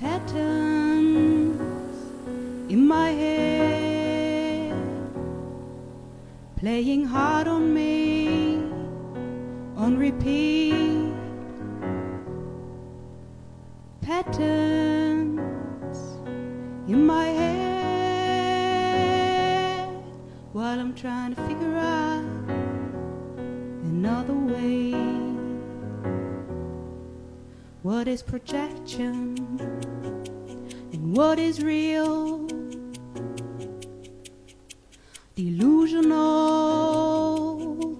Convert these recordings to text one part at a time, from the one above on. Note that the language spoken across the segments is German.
patterns in my head, playing hard on me on repeat. Patterns in my head while I'm trying to figure out another way. What is projection and what is real? Delusional,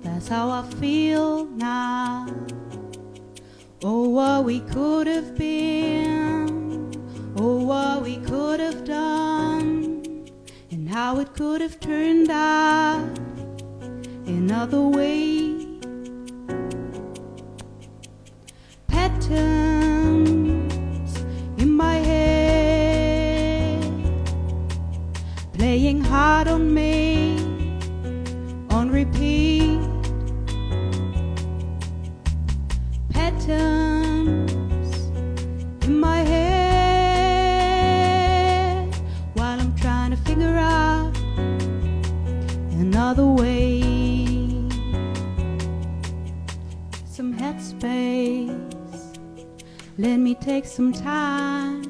that's how I feel now. Oh, what we could have been, oh, what we could have done, and how it could have turned out another way. Playing hard on me on repeat. Patterns in my head while I'm trying to figure out another way. Some headspace. Let me take some time.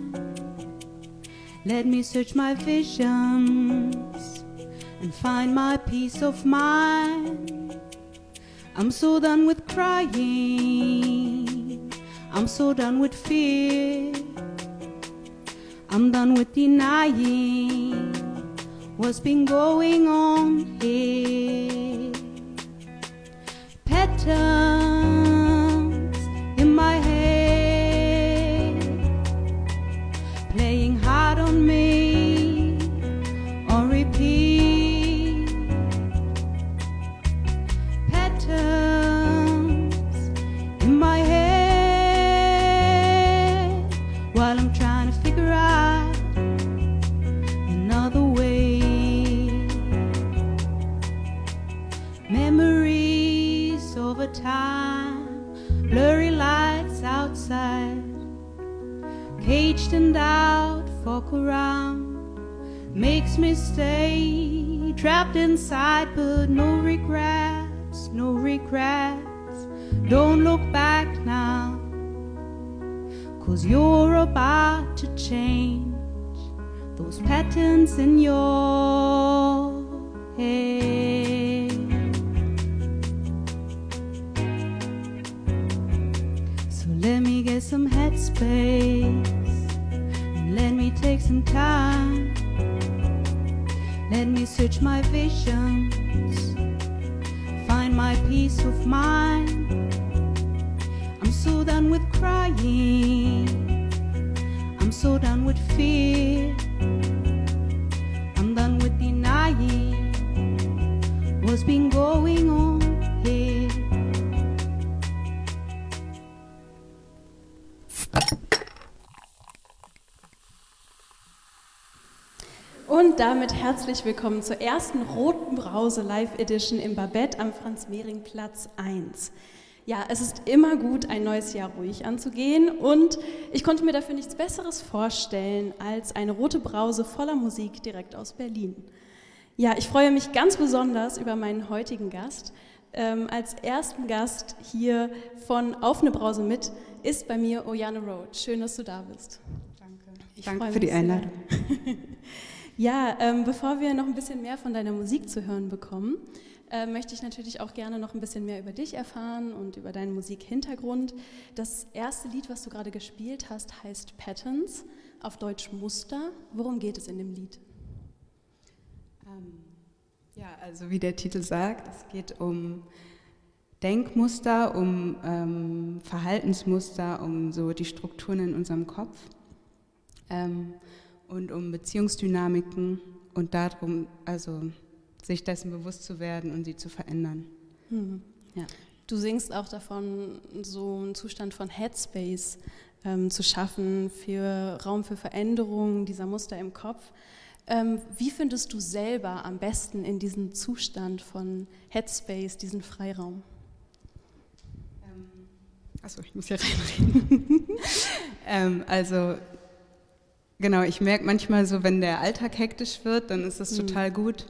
Let me search my visions and find my peace of mind. I'm so done with crying. I'm so done with fear. I'm done with denying what's been going on here. Patterns Patterns cause you're about to change those patterns in your head. So let me get some headspace and let me take some time. Let me search my visions, damit herzlich willkommen zur ersten Roten Brause Live Edition im Babette am Franz-Mehring-Platz 1. Ja, es ist immer gut, ein neues Jahr ruhig anzugehen und ich konnte mir dafür nichts Besseres vorstellen als eine rote Brause voller Musik direkt aus Berlin. Ja, ich freue mich ganz besonders über meinen heutigen Gast. Ähm, als ersten Gast hier von Auf eine Brause mit ist bei mir Oyane Road. Schön, dass du da bist. Danke. Ich Danke für die. Einladung. Ja, ähm, bevor wir noch ein bisschen mehr von deiner Musik zu hören bekommen, äh, möchte ich natürlich auch gerne noch ein bisschen mehr über dich erfahren und über deinen Musikhintergrund. Das erste Lied, was du gerade gespielt hast, heißt Patterns, auf Deutsch Muster. Worum geht es in dem Lied? Ähm, ja, also wie der Titel sagt, es geht um Denkmuster, um ähm, Verhaltensmuster, um so die Strukturen in unserem Kopf ähm, und um Beziehungsdynamiken und darum, also sich dessen bewusst zu werden und sie zu verändern. Hm. Ja. Du singst auch davon, so einen Zustand von Headspace ähm, zu schaffen, für Raum für Veränderungen dieser Muster im Kopf. Ähm, wie findest du selber am besten in diesen Zustand von Headspace, diesen Freiraum? Achso, ich muss hier reinreden. ähm, also genau, ich merke manchmal so, wenn der Alltag hektisch wird, dann ist es mhm. total gut,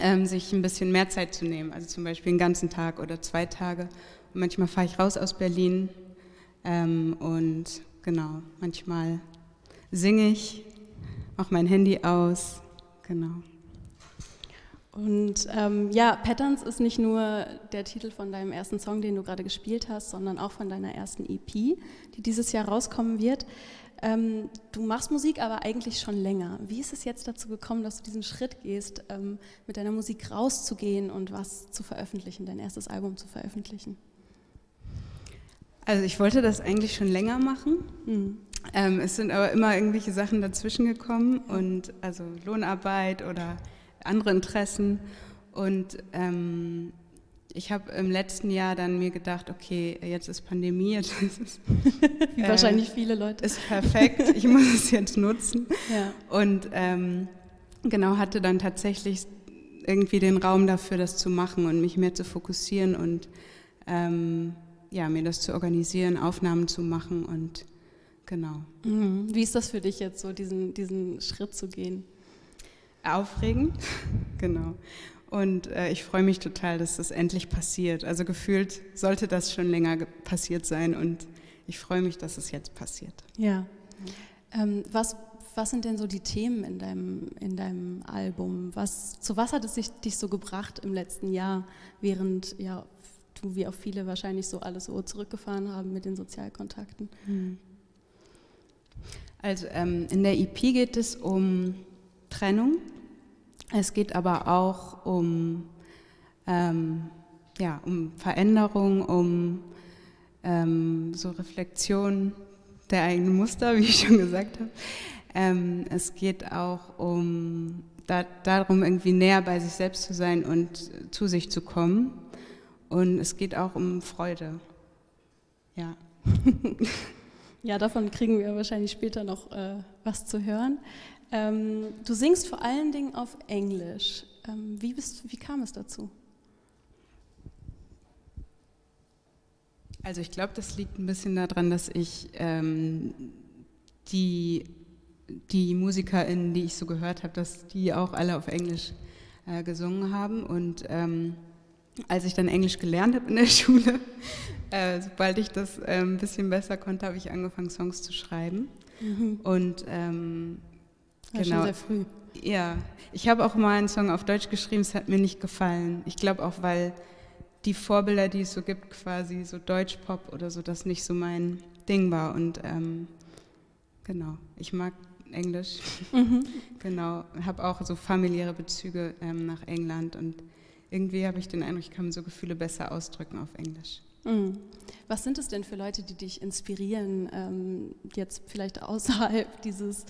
ähm, sich ein bisschen mehr Zeit zu nehmen. Also zum Beispiel einen ganzen Tag oder zwei Tage. Und manchmal fahre ich raus aus Berlin ähm, und genau, manchmal singe ich, mache mein Handy aus. Genau. Und ähm, ja, Patterns ist nicht nur der Titel von deinem ersten Song, den du gerade gespielt hast, sondern auch von deiner ersten EP, die dieses Jahr rauskommen wird. Ähm, du machst Musik aber eigentlich schon länger. Wie ist es jetzt dazu gekommen, dass du diesen Schritt gehst, ähm, mit deiner Musik rauszugehen und was zu veröffentlichen, dein erstes Album zu veröffentlichen? Also ich wollte das eigentlich schon länger machen. Mhm. Ähm, es sind aber immer irgendwelche Sachen dazwischen gekommen und also Lohnarbeit oder andere Interessen. Und ähm, ich habe im letzten Jahr dann mir gedacht, okay, jetzt ist Pandemie, jetzt ist Wie äh, wahrscheinlich viele Leute. Ist perfekt, ich muss es jetzt nutzen. Ja. Und ähm, genau, hatte dann tatsächlich irgendwie den Raum dafür, das zu machen und mich mehr zu fokussieren und ähm, ja, mir das zu organisieren, Aufnahmen zu machen und genau. Mhm. Wie ist das für dich jetzt so, diesen, diesen Schritt zu gehen? Aufregend, genau. Und äh, ich freue mich total, dass das endlich passiert. Also gefühlt sollte das schon länger passiert sein und ich freue mich, dass es jetzt passiert. Ja. Ähm, was, was sind denn so die Themen in deinem, in deinem Album? Was, zu was hat es dich, dich so gebracht im letzten Jahr, während ja, du wie auch viele wahrscheinlich so alles so zurückgefahren haben mit den Sozialkontakten? Hm. Also ähm, in der EP geht es um Trennung. Es geht aber auch um, ähm, ja, um Veränderung, um ähm, so Reflexion der eigenen Muster, wie ich schon gesagt habe. Ähm, es geht auch um da, darum, irgendwie näher bei sich selbst zu sein und zu sich zu kommen. Und es geht auch um Freude. Ja. ja, davon kriegen wir wahrscheinlich später noch äh, was zu hören. Ähm, du singst vor allen Dingen auf Englisch. Ähm, wie, bist, wie kam es dazu? Also ich glaube, das liegt ein bisschen daran, dass ich ähm, die, die MusikerInnen, die ich so gehört habe, dass die auch alle auf Englisch äh, gesungen haben. Und ähm, als ich dann Englisch gelernt habe in der Schule, äh, sobald ich das äh, ein bisschen besser konnte, habe ich angefangen, Songs zu schreiben. Mhm. Und ähm, ja, genau. Schon sehr früh. Ja, ich habe auch mal einen Song auf Deutsch geschrieben, es hat mir nicht gefallen. Ich glaube auch, weil die Vorbilder, die es so gibt, quasi so Deutschpop oder so, das nicht so mein Ding war. Und ähm, genau, ich mag Englisch. Mhm. genau, habe auch so familiäre Bezüge ähm, nach England und irgendwie habe ich den Eindruck, ich kann so Gefühle besser ausdrücken auf Englisch. Mhm. Was sind es denn für Leute, die dich inspirieren, ähm, jetzt vielleicht außerhalb dieses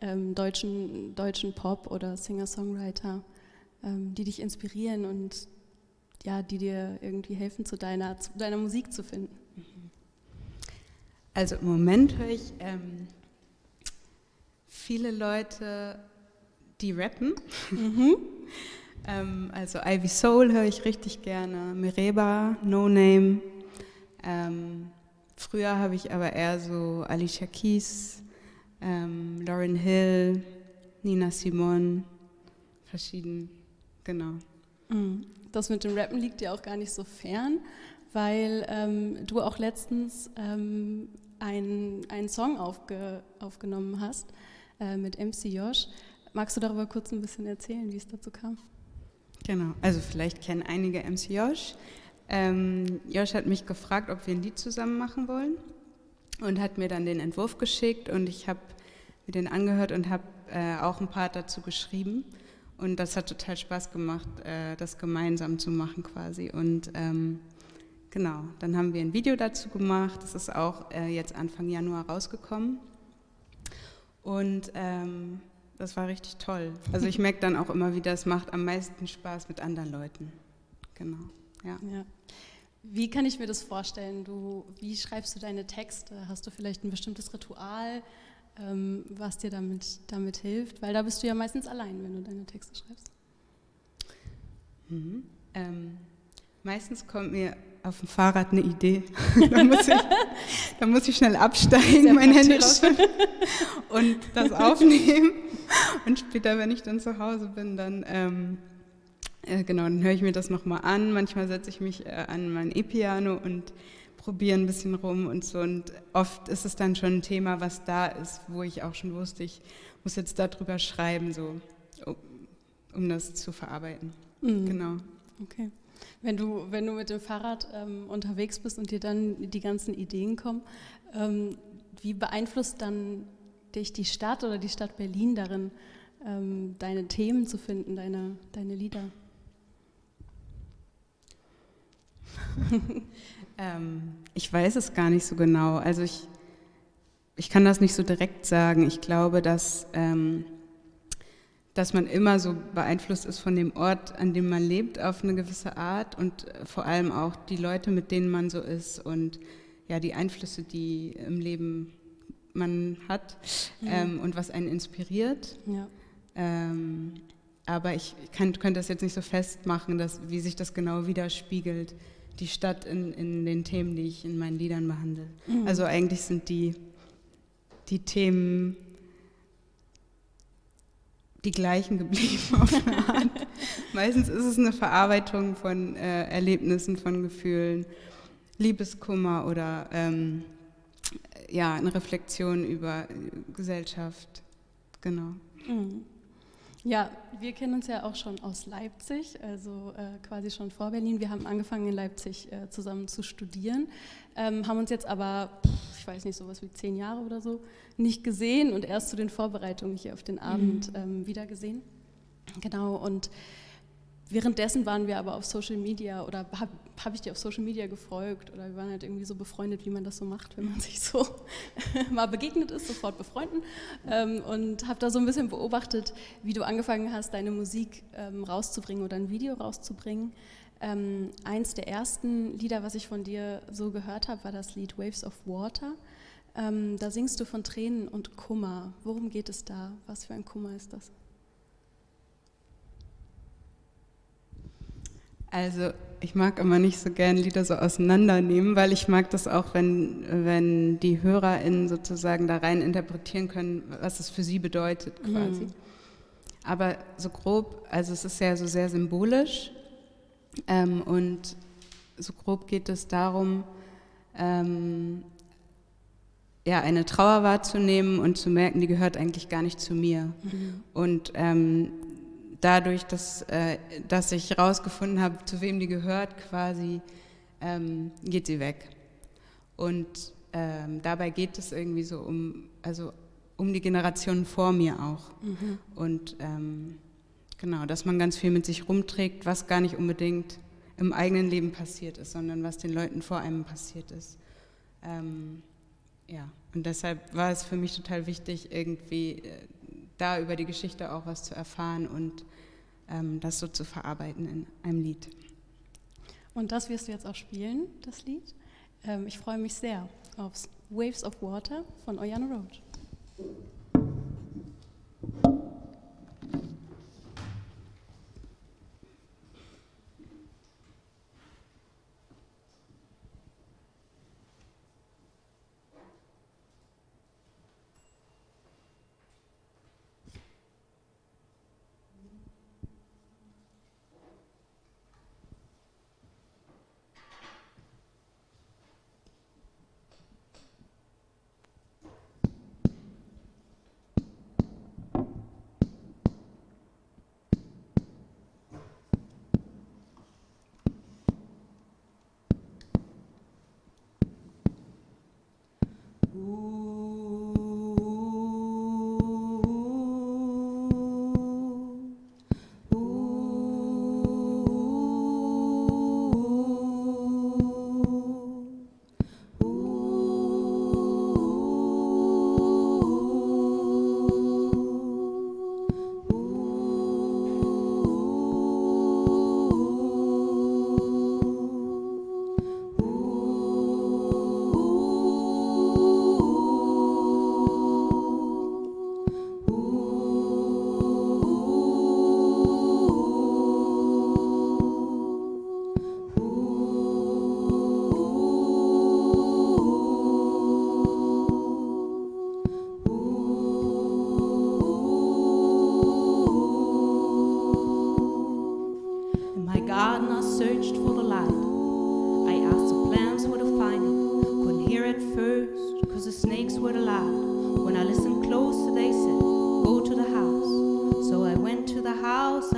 ähm, deutschen, deutschen Pop oder Singer-Songwriter, ähm, die dich inspirieren und ja, die dir irgendwie helfen, zu deiner, zu deiner Musik zu finden? Also im Moment höre ich ähm, viele Leute, die rappen. Mhm. Ähm, also Ivy Soul höre ich richtig gerne, Mereba, No Name. Ähm, früher habe ich aber eher so Alicia Keys, ähm, Lauryn Hill, Nina Simone, verschieden, genau. Mhm. Das mit dem Rappen liegt dir auch gar nicht so fern, weil ähm, du auch letztens ähm, einen, einen Song aufge, aufgenommen hast äh, mit MC Josh. Magst du darüber kurz ein bisschen erzählen, wie es dazu kam? Genau, also vielleicht kennen einige MC Josh. Ähm, Josh hat mich gefragt, ob wir ein Lied zusammen machen wollen und hat mir dann den Entwurf geschickt und ich habe mir den angehört und habe äh, auch ein Part dazu geschrieben. Und das hat total Spaß gemacht, äh, das gemeinsam zu machen quasi. Und ähm, genau, dann haben wir ein Video dazu gemacht. Das ist auch äh, jetzt Anfang Januar rausgekommen. Und ähm, das war richtig toll. Also ich merke dann auch immer wieder, es macht am meisten Spaß mit anderen Leuten. Genau. Ja. ja. Wie kann ich mir das vorstellen? Du, wie schreibst du deine Texte? Hast du vielleicht ein bestimmtes Ritual, ähm, was dir damit, damit hilft? Weil da bist du ja meistens allein, wenn du deine Texte schreibst. Mhm. Ähm, meistens kommt mir auf dem Fahrrad eine Idee. da, muss ich, da muss ich schnell absteigen, meine Hände rausholen und das aufnehmen. Und später, wenn ich dann zu Hause bin, dann, ähm, äh, genau, dann höre ich mir das nochmal an. Manchmal setze ich mich äh, an mein E-Piano und probiere ein bisschen rum und so. Und oft ist es dann schon ein Thema, was da ist, wo ich auch schon wusste, ich muss jetzt darüber schreiben, so, um, um das zu verarbeiten. Mhm. Genau. Okay. Wenn du, wenn du mit dem Fahrrad ähm, unterwegs bist und dir dann die ganzen Ideen kommen, ähm, wie beeinflusst dann dich die Stadt oder die Stadt Berlin darin, ähm, deine Themen zu finden, deine, deine Lieder? Ähm, ich weiß es gar nicht so genau. Also ich, ich kann das nicht so direkt sagen. Ich glaube, dass ähm, dass man immer so beeinflusst ist von dem Ort, an dem man lebt, auf eine gewisse Art und äh, vor allem auch die Leute, mit denen man so ist und ja, die Einflüsse, die im Leben man hat mhm. ähm, und was einen inspiriert. Ja. Ähm, aber ich kann, könnte das jetzt nicht so festmachen, dass, wie sich das genau widerspiegelt, die Stadt in, in den Themen, die ich in meinen Liedern behandle. Mhm. Also eigentlich sind die, die Themen die gleichen geblieben auf eine Art. Meistens ist es eine Verarbeitung von äh, Erlebnissen, von Gefühlen, Liebeskummer oder ähm, ja, eine Reflexion über Gesellschaft. Genau. Mhm. Ja, wir kennen uns ja auch schon aus Leipzig, also äh, quasi schon vor Berlin. Wir haben angefangen in Leipzig äh, zusammen zu studieren, ähm, haben uns jetzt aber, ich weiß nicht, sowas wie zehn Jahre oder so, nicht gesehen und erst zu den Vorbereitungen hier auf den Abend mhm. ähm, wieder gesehen. Genau, und Währenddessen waren wir aber auf Social Media oder habe hab ich dir auf Social Media gefolgt oder wir waren halt irgendwie so befreundet, wie man das so macht, wenn man sich so mal begegnet ist, sofort befreunden. Ähm, und habe da so ein bisschen beobachtet, wie du angefangen hast, deine Musik ähm, rauszubringen oder ein Video rauszubringen. Ähm, eins der ersten Lieder, was ich von dir so gehört habe, war das Lied Waves of Water. Ähm, da singst du von Tränen und Kummer. Worum geht es da? Was für ein Kummer ist das? Also ich mag immer nicht so gern Lieder so auseinandernehmen, weil ich mag das auch, wenn, wenn die HörerInnen sozusagen da rein interpretieren können, was es für sie bedeutet quasi. Mhm. Aber so grob, also es ist ja so sehr symbolisch ähm, und so grob geht es darum, ähm, ja, eine Trauer wahrzunehmen und zu merken, die gehört eigentlich gar nicht zu mir. Mhm. Und ähm, dadurch, dass, äh, dass ich herausgefunden habe, zu wem die gehört, quasi, ähm, geht sie weg. Und ähm, dabei geht es irgendwie so um, also um die Generationen vor mir auch. Mhm. Und ähm, genau, dass man ganz viel mit sich rumträgt, was gar nicht unbedingt im eigenen Leben passiert ist, sondern was den Leuten vor einem passiert ist. Ähm, ja, und deshalb war es für mich total wichtig, irgendwie äh, da über die Geschichte auch was zu erfahren und ähm, das so zu verarbeiten in einem Lied. Und das wirst du jetzt auch spielen, das Lied. Ähm, ich freue mich sehr auf Waves of Water von Oyana Roach. Ooh.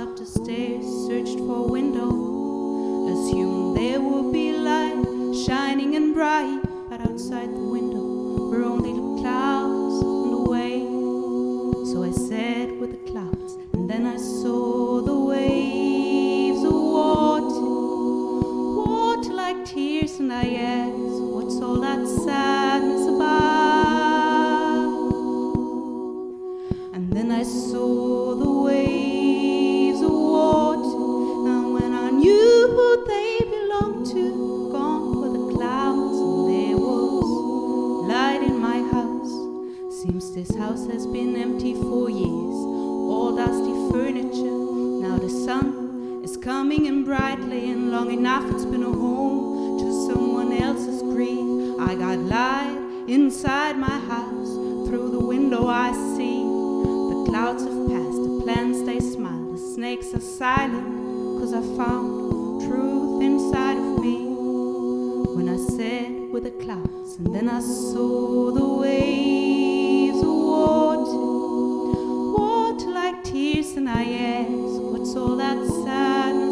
Up the stairs, searched for window. Assumed there would be light, shining and bright. But outside the window were only the clouds and the waves. So I sat with the clouds, and then I saw the waves of water. Water like tears, and I asked, coming in brightly, and long enough it's been a home to someone else's grief. I got light inside my house, through the window I see. The clouds have passed, the plants they smile, the snakes are silent, cause I found truth inside of me. When I sat with the clouds, and then I saw the waves of water, water like tears, and I asked, so that's sad.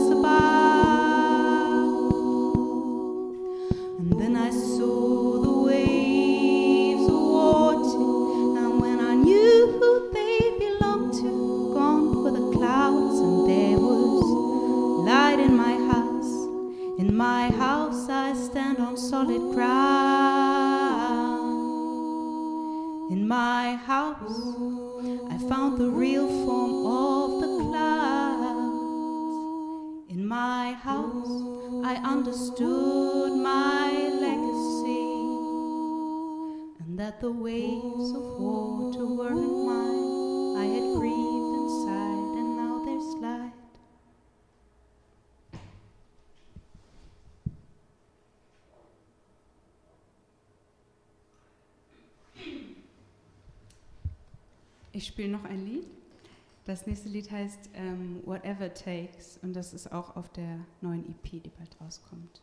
That the waves of water weren't mine. I had grief inside, and now there's light. Ich spiele noch ein Lied. Das nächste Lied heißt ähm, Whatever Takes und das ist auch auf der neuen EP, die bald rauskommt.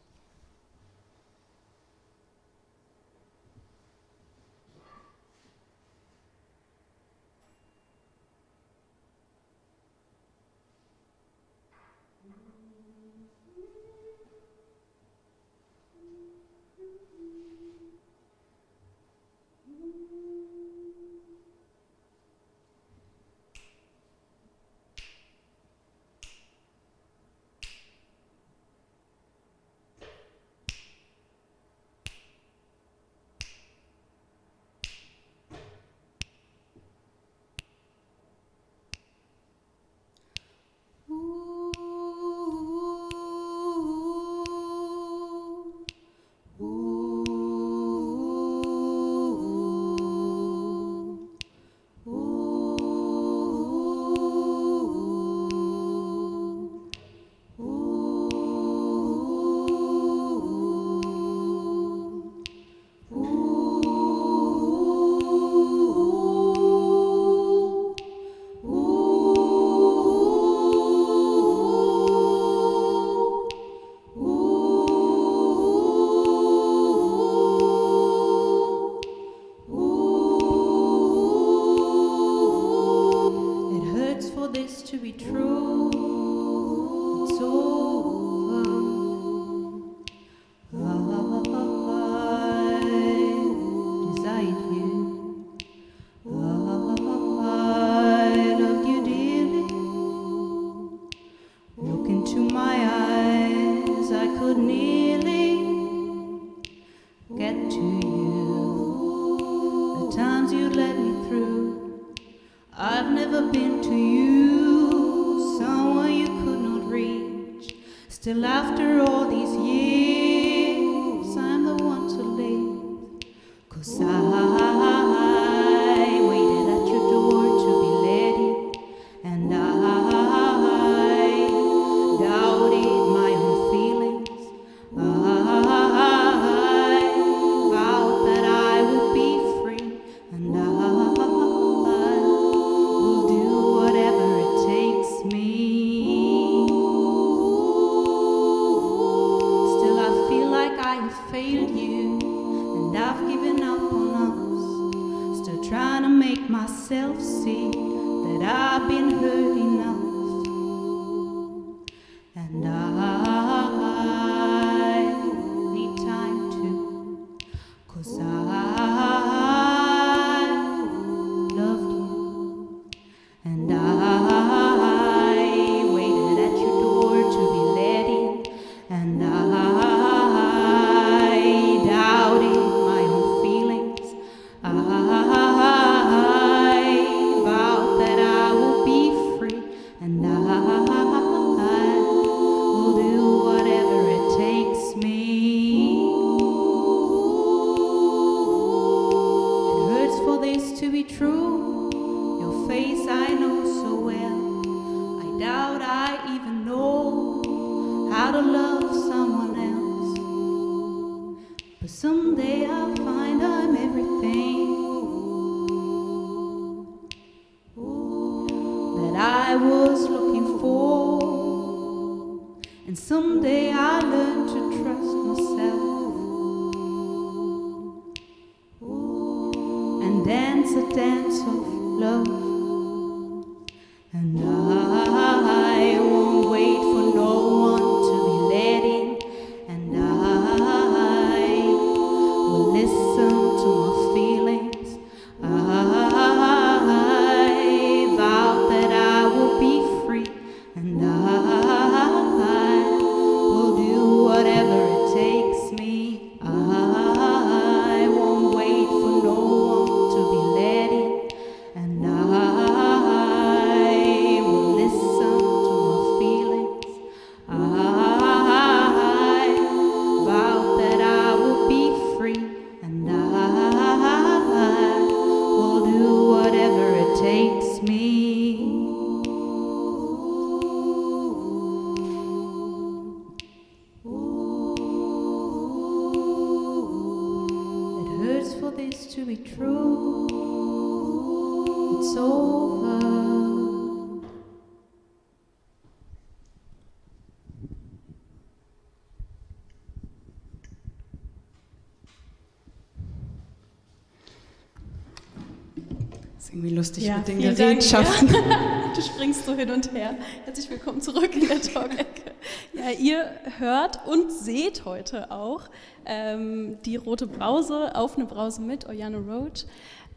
Lustig Ja, mit den vielen Dank. Gerätschaften. Du springst so hin und her. Herzlich willkommen zurück in der Talk-Ecke. Ja, ihr hört und seht heute auch ähm, die rote Brause, auf eine Brause mit Oyano Roach.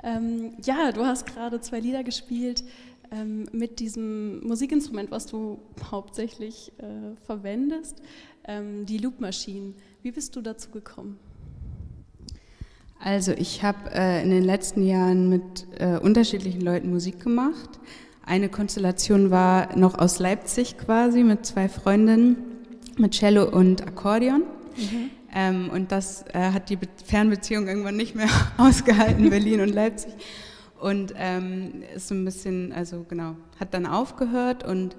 Ähm, ja, du hast gerade zwei Lieder gespielt ähm, mit diesem Musikinstrument, was du hauptsächlich äh, verwendest, ähm, die Loop-Maschinen. Wie bist du dazu gekommen? Also ich habe äh, in den letzten Jahren mit äh, unterschiedlichen Leuten Musik gemacht. Eine Konstellation war noch aus Leipzig quasi mit zwei Freundinnen, mit Cello und Akkordeon. Ähm, und das äh, hat die Be Fernbeziehung irgendwann nicht mehr ausgehalten, Berlin und Leipzig. Und ähm, ist so ein bisschen, also genau, hat dann aufgehört und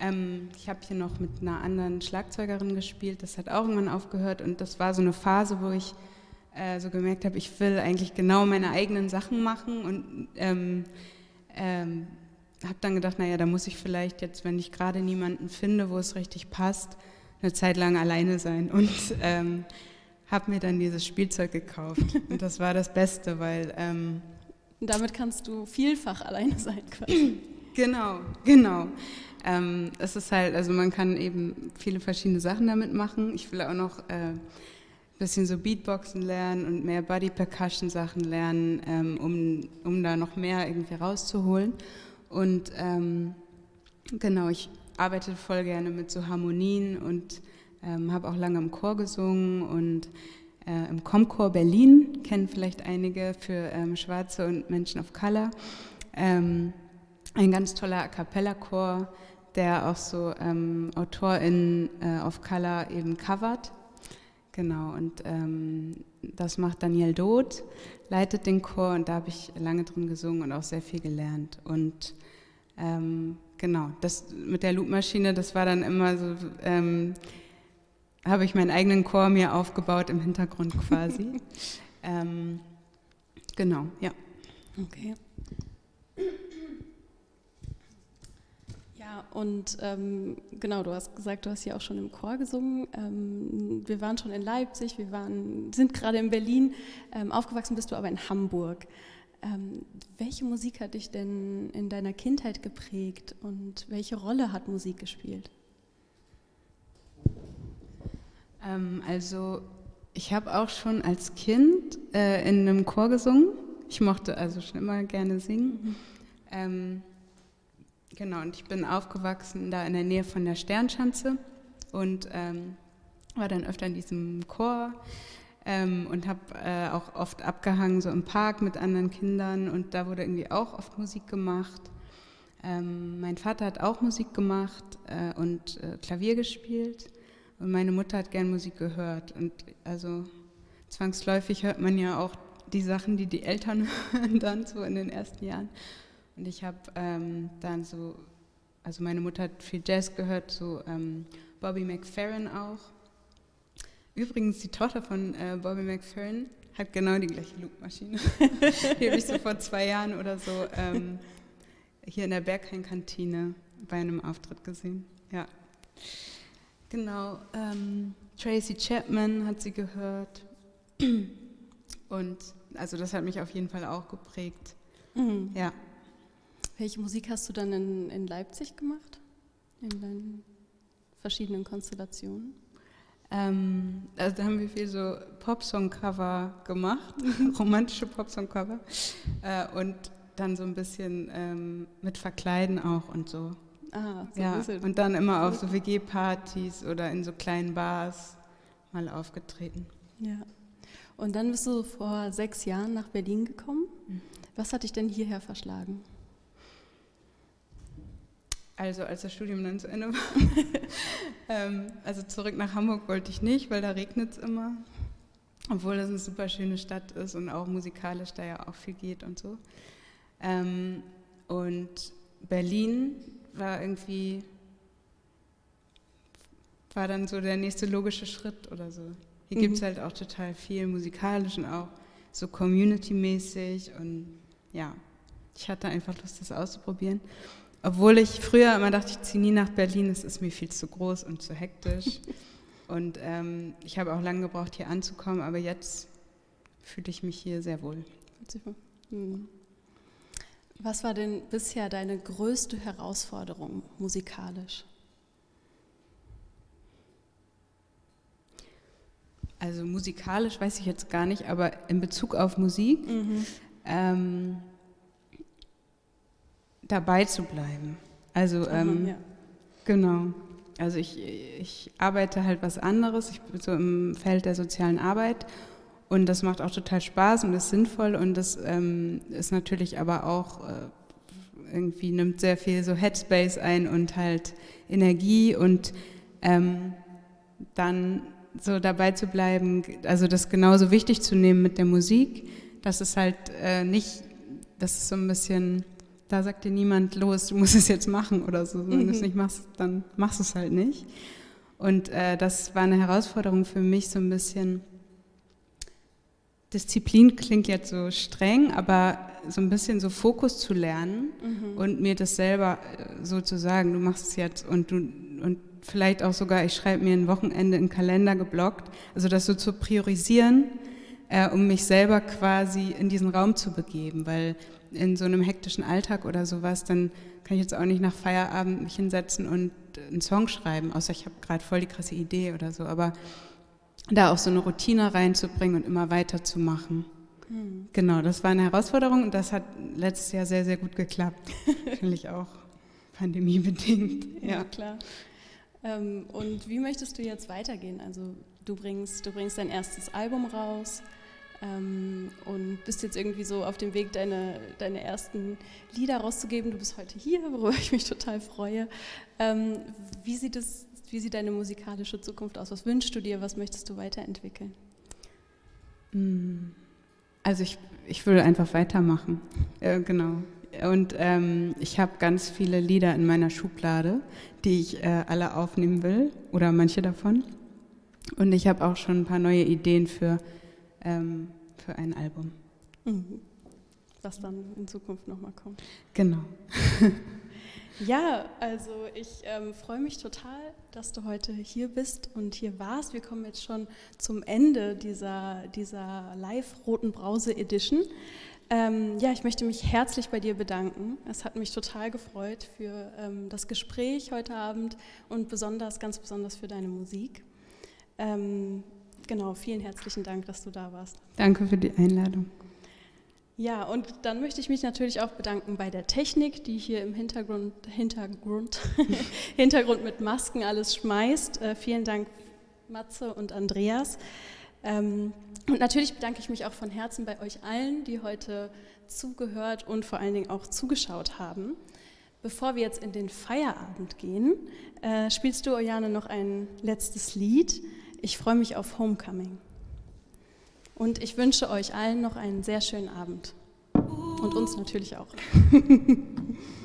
ähm, ich habe hier noch mit einer anderen Schlagzeugerin gespielt, das hat auch irgendwann aufgehört und das war so eine Phase, wo ich äh, so gemerkt habe, ich will eigentlich genau meine eigenen Sachen machen und ähm, ähm, habe dann gedacht, naja, da muss ich vielleicht jetzt, wenn ich gerade niemanden finde, wo es richtig passt, eine Zeit lang alleine sein und ähm, habe mir dann dieses Spielzeug gekauft und das war das Beste, weil ähm, damit kannst du vielfach alleine sein quasi. Genau, genau. Ähm, es ist halt, also man kann eben viele verschiedene Sachen damit machen. Ich will auch noch äh, bisschen so Beatboxen lernen und mehr Body Percussion Sachen lernen, ähm, um, um da noch mehr irgendwie rauszuholen. Und ähm, genau, ich arbeite voll gerne mit so Harmonien und ähm, habe auch lange im Chor gesungen und äh, im Comchor Berlin, kennen vielleicht einige für ähm, Schwarze und Menschen of Color. Ähm, ein ganz toller A Cappella-Chor, der auch so ähm, AutorInnen äh, of Color eben covert. Genau, und ähm, das macht Daniel Doth, leitet den Chor und da habe ich lange drin gesungen und auch sehr viel gelernt. Und ähm, genau, das mit der Loopmaschine, das war dann immer so, ähm, habe ich meinen eigenen Chor mir aufgebaut im Hintergrund quasi. ähm, genau, ja. Okay. Ja, und ähm, genau, du hast gesagt, du hast ja auch schon im Chor gesungen. Ähm, wir waren schon in Leipzig, wir waren, sind gerade in Berlin. Ähm, aufgewachsen bist du aber in Hamburg. Ähm, welche Musik hat dich denn in deiner Kindheit geprägt und welche Rolle hat Musik gespielt? Ähm, also ich habe auch schon als Kind äh, in einem Chor gesungen. Ich mochte also schon immer gerne singen. Mhm. Genau, und ich bin aufgewachsen da in der Nähe von der Sternschanze und ähm, war dann öfter in diesem Chor ähm, und habe äh, auch oft abgehangen, so im Park mit anderen Kindern und da wurde irgendwie auch oft Musik gemacht. Ähm, mein Vater hat auch Musik gemacht äh, und äh, Klavier gespielt und meine Mutter hat gern Musik gehört und also zwangsläufig hört man ja auch die Sachen, die die Eltern hören dann so in den ersten Jahren. Und ich habe ähm, dann so, also meine Mutter hat viel Jazz gehört, so ähm, Bobby McFerrin auch. Übrigens, die Tochter von äh, Bobby McFerrin hat genau die gleiche Loopmaschine. die habe ich so vor zwei Jahren oder so ähm, hier in der Berghain-Kantine bei einem Auftritt gesehen. Ja. Genau. Ähm, Tracy Chapman hat sie gehört. Und also das hat mich auf jeden Fall auch geprägt. Mhm. Ja. Welche Musik hast du dann in, in Leipzig gemacht? In deinen verschiedenen Konstellationen? Ähm, also da haben wir viel so Popsong-Cover gemacht, romantische Popsong-Cover. Äh, und dann so ein bisschen ähm, mit Verkleiden auch und so. Ah, so ja, und dann immer auf so WG-Partys oder in so kleinen Bars mal aufgetreten. Ja. Und dann bist du vor sechs Jahren nach Berlin gekommen. Mhm. Was hat dich denn hierher verschlagen? Also als das Studium dann zu Ende war. ähm, also zurück nach Hamburg wollte ich nicht, weil da regnet es immer. Obwohl das eine super schöne Stadt ist und auch musikalisch da ja auch viel geht und so. Ähm, und Berlin war irgendwie, war dann so der nächste logische Schritt oder so. Hier mhm. gibt es halt auch total viel musikalisch und auch so community-mäßig und ja, ich hatte einfach Lust, das auszuprobieren. Obwohl ich früher immer dachte, ich ziehe nie nach Berlin, es ist mir viel zu groß und zu hektisch. und ähm, ich habe auch lange gebraucht, hier anzukommen, aber jetzt fühle ich mich hier sehr wohl. Hm. Was war denn bisher deine größte Herausforderung musikalisch? Also musikalisch weiß ich jetzt gar nicht, aber in Bezug auf Musik mhm. ähm, dabei zu bleiben. Also ähm, ja. genau. Also ich, ich arbeite halt was anderes. Ich bin so im Feld der sozialen Arbeit und das macht auch total Spaß und ist sinnvoll und das ähm, ist natürlich aber auch äh, irgendwie nimmt sehr viel so Headspace ein und halt Energie und ähm, dann so dabei zu bleiben, also das genauso wichtig zu nehmen mit der Musik, dass es halt äh, nicht, das ist so ein bisschen, da sagt dir niemand, los, du musst es jetzt machen oder so. Wenn mhm. du es nicht machst, dann machst du es halt nicht. Und äh, das war eine Herausforderung für mich, so ein bisschen, Disziplin klingt jetzt so streng, aber so ein bisschen so Fokus zu lernen mhm. und mir das selber äh, so zu sagen, du machst es jetzt und du und vielleicht auch sogar, ich schreibe mir ein Wochenende in Kalender geblockt, also das so zu priorisieren, äh, um mich selber quasi in diesen Raum zu begeben, weil in so einem hektischen Alltag oder sowas, dann kann ich jetzt auch nicht nach Feierabend mich hinsetzen und einen Song schreiben, außer ich habe gerade voll die krasse Idee oder so, aber da auch so eine Routine reinzubringen und immer weiterzumachen. Mhm. Genau, das war eine Herausforderung und das hat letztes Jahr sehr, sehr gut geklappt. Natürlich auch pandemiebedingt. Ja, ja klar. Ähm, und wie möchtest du jetzt weitergehen? Also du bringst, du bringst dein erstes Album raus ähm, und bist jetzt irgendwie so auf dem Weg, deine, deine ersten Lieder rauszugeben. Du bist heute hier, worüber ich mich total freue. Ähm, wie, sieht es, wie sieht deine musikalische Zukunft aus? Was wünschst du dir? Was möchtest du weiterentwickeln? Hm. Also ich, ich würde einfach weitermachen. Äh, genau. Und ähm, ich habe ganz viele Lieder in meiner Schublade, die ich äh, alle aufnehmen will oder manche davon. Und ich habe auch schon ein paar neue Ideen für, ähm, für ein Album. Mhm. Was dann in Zukunft nochmal kommt. Genau. ja, also ich ähm, freue mich total, dass du heute hier bist und hier warst. Wir kommen jetzt schon zum Ende dieser, dieser Live-Roten Brause Edition. Ähm, ja, ich möchte mich herzlich bei dir bedanken. Es hat mich total gefreut für ähm, das Gespräch heute Abend und besonders, ganz besonders für deine Musik. Ähm, genau, vielen herzlichen Dank, dass du da warst. Danke für die Einladung. Ja, und dann möchte ich mich natürlich auch bedanken bei der Technik, die hier im Hintergrund, Hintergrund, Hintergrund mit Masken alles schmeißt. Äh, vielen Dank, Matze und Andreas. Ähm, und natürlich bedanke ich mich auch von Herzen bei euch allen, die heute zugehört und vor allen Dingen auch zugeschaut haben. Bevor wir jetzt in den Feierabend gehen, äh, spielst du, Oriane, noch ein letztes Lied. Ich freue mich auf Homecoming. Und ich wünsche euch allen noch einen sehr schönen Abend. Und uns natürlich auch.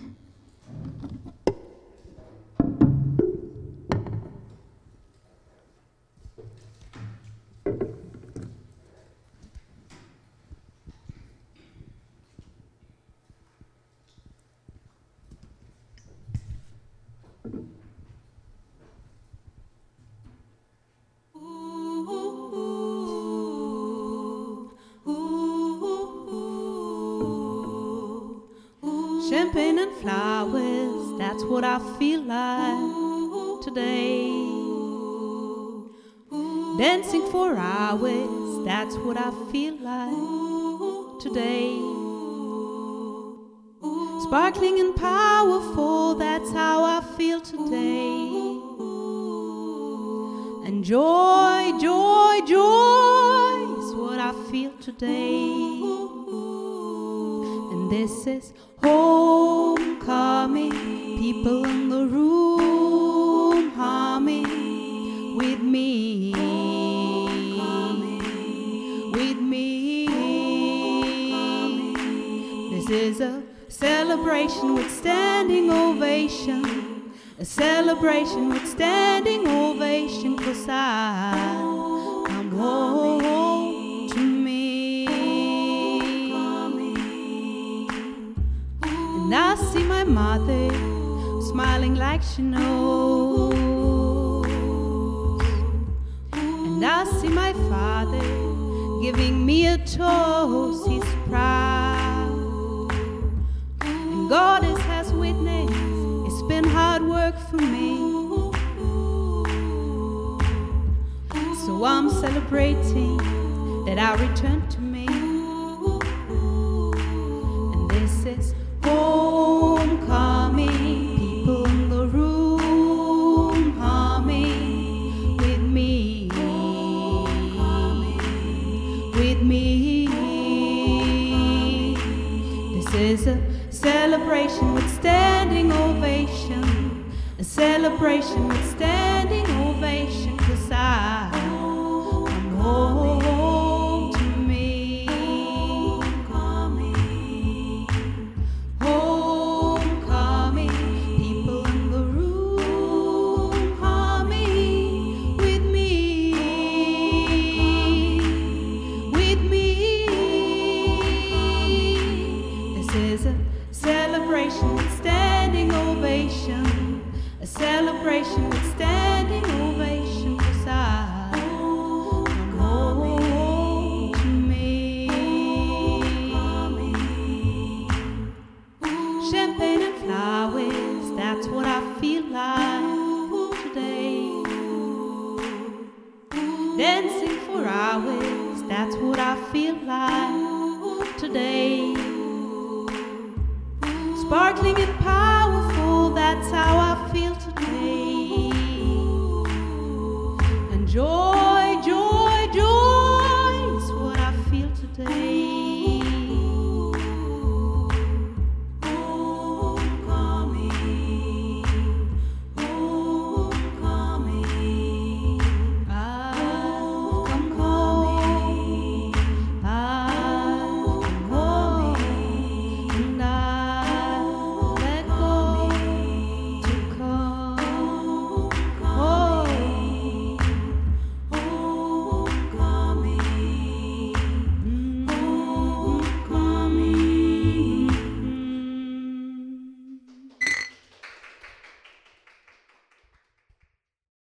Sparkling and powerful, that's how I feel today. And joy, joy, joy is what I feel today. And this is homecoming. People in the room celebration with standing ovation. A celebration with standing ovation. Cause I come home to me. And I see my mother smiling like she knows. And I see my father giving me a toast. He's proud. And God has witnessed. It's been hard work for me. So I'm celebrating that I returned to me. Champagne and flowers, that's what I feel like today. Dancing for hours, that's what I feel like today. Sparkling